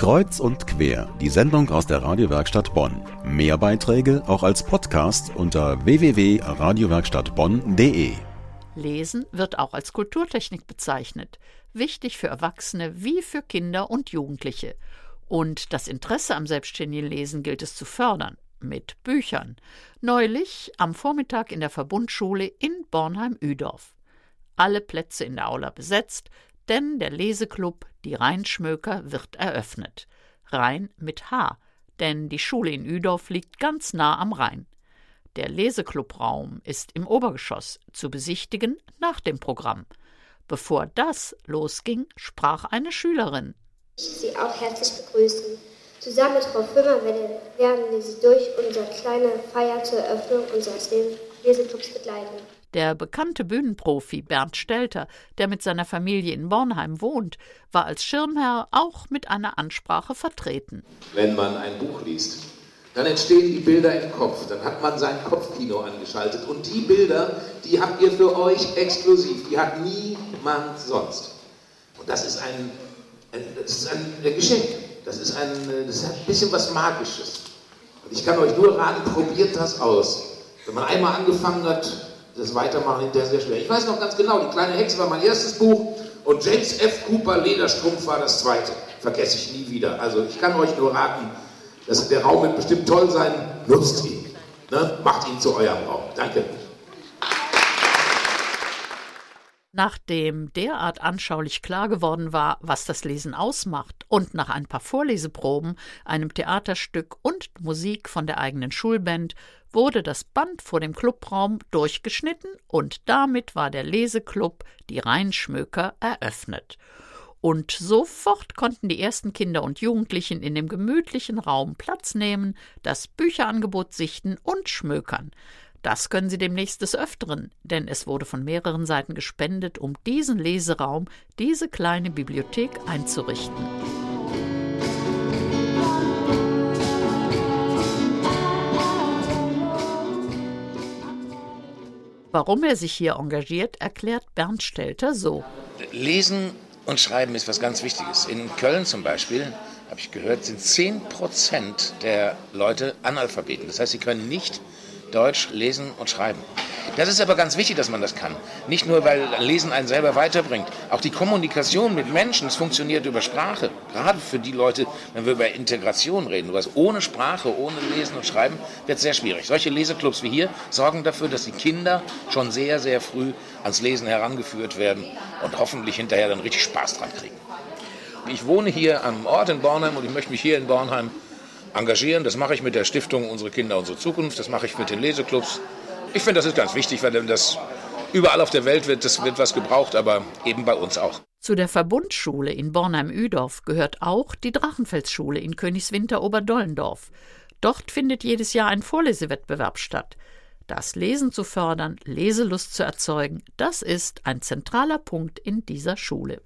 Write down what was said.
Kreuz und quer, die Sendung aus der Radiowerkstatt Bonn. Mehr Beiträge auch als Podcast unter www.radiowerkstattbonn.de. Lesen wird auch als Kulturtechnik bezeichnet, wichtig für Erwachsene wie für Kinder und Jugendliche. Und das Interesse am selbstständigen Lesen gilt es zu fördern mit Büchern. Neulich am Vormittag in der Verbundschule in Bornheim-Üdorf. Alle Plätze in der Aula besetzt, denn der Leseklub Die Rheinschmöker wird eröffnet. Rhein mit H, denn die Schule in Üdorf liegt ganz nah am Rhein. Der Leseklubraum ist im Obergeschoss zu besichtigen nach dem Programm. Bevor das losging, sprach eine Schülerin. Ich Sie auch herzlich begrüßen. Zusammen mit Frau Fümmer werden wir Sie durch unsere kleine Feier zur Eröffnung unseres Leseklubs begleiten. Der bekannte Bühnenprofi Bernd Stelter, der mit seiner Familie in Bornheim wohnt, war als Schirmherr auch mit einer Ansprache vertreten. Wenn man ein Buch liest, dann entstehen die Bilder im Kopf. Dann hat man sein Kopfkino angeschaltet. Und die Bilder, die habt ihr für euch exklusiv. Die hat niemand sonst. Und das ist ein, ein das ist ein, ein Geschenk. Das ist ein, das hat ein bisschen was Magisches. Und ich kann euch nur raten, probiert das aus. Wenn man einmal angefangen hat, das Weitermachen hinterher sehr schwer. Ich weiß noch ganz genau, die kleine Hexe war mein erstes Buch und James F. Cooper Lederstrumpf war das zweite. Vergesse ich nie wieder. Also ich kann euch nur raten, dass der Raum wird bestimmt toll sein. Nutzt ihn. Ne? Macht ihn zu eurem Raum. Danke. Nachdem derart anschaulich klar geworden war, was das Lesen ausmacht, und nach ein paar Vorleseproben, einem Theaterstück und Musik von der eigenen Schulband wurde das Band vor dem Clubraum durchgeschnitten und damit war der Leseklub Die Rheinschmöker eröffnet. Und sofort konnten die ersten Kinder und Jugendlichen in dem gemütlichen Raum Platz nehmen, das Bücherangebot sichten und schmökern. Das können Sie demnächst des Öfteren, denn es wurde von mehreren Seiten gespendet, um diesen Leseraum, diese kleine Bibliothek einzurichten. Warum er sich hier engagiert, erklärt Bernd Stelter so. Lesen und Schreiben ist was ganz Wichtiges. In Köln zum Beispiel, habe ich gehört, sind 10 Prozent der Leute Analphabeten. Das heißt, sie können nicht Deutsch lesen und schreiben. Das ist aber ganz wichtig, dass man das kann. Nicht nur, weil Lesen einen selber weiterbringt. Auch die Kommunikation mit Menschen, es funktioniert über Sprache. Gerade für die Leute, wenn wir über Integration reden. Was ohne Sprache, ohne Lesen und Schreiben wird sehr schwierig. Solche Leseclubs wie hier sorgen dafür, dass die Kinder schon sehr, sehr früh ans Lesen herangeführt werden und hoffentlich hinterher dann richtig Spaß dran kriegen. Ich wohne hier am Ort in Bornheim und ich möchte mich hier in Bornheim engagieren. Das mache ich mit der Stiftung Unsere Kinder, unsere Zukunft. Das mache ich mit den Leseclubs. Ich finde, das ist ganz wichtig, weil das überall auf der Welt wird, das wird was gebraucht, aber eben bei uns auch. Zu der Verbundschule in Bornheim-Üdorf gehört auch die Drachenfelsschule in Königswinter-Oberdollendorf. Dort findet jedes Jahr ein Vorlesewettbewerb statt. Das Lesen zu fördern, Leselust zu erzeugen, das ist ein zentraler Punkt in dieser Schule.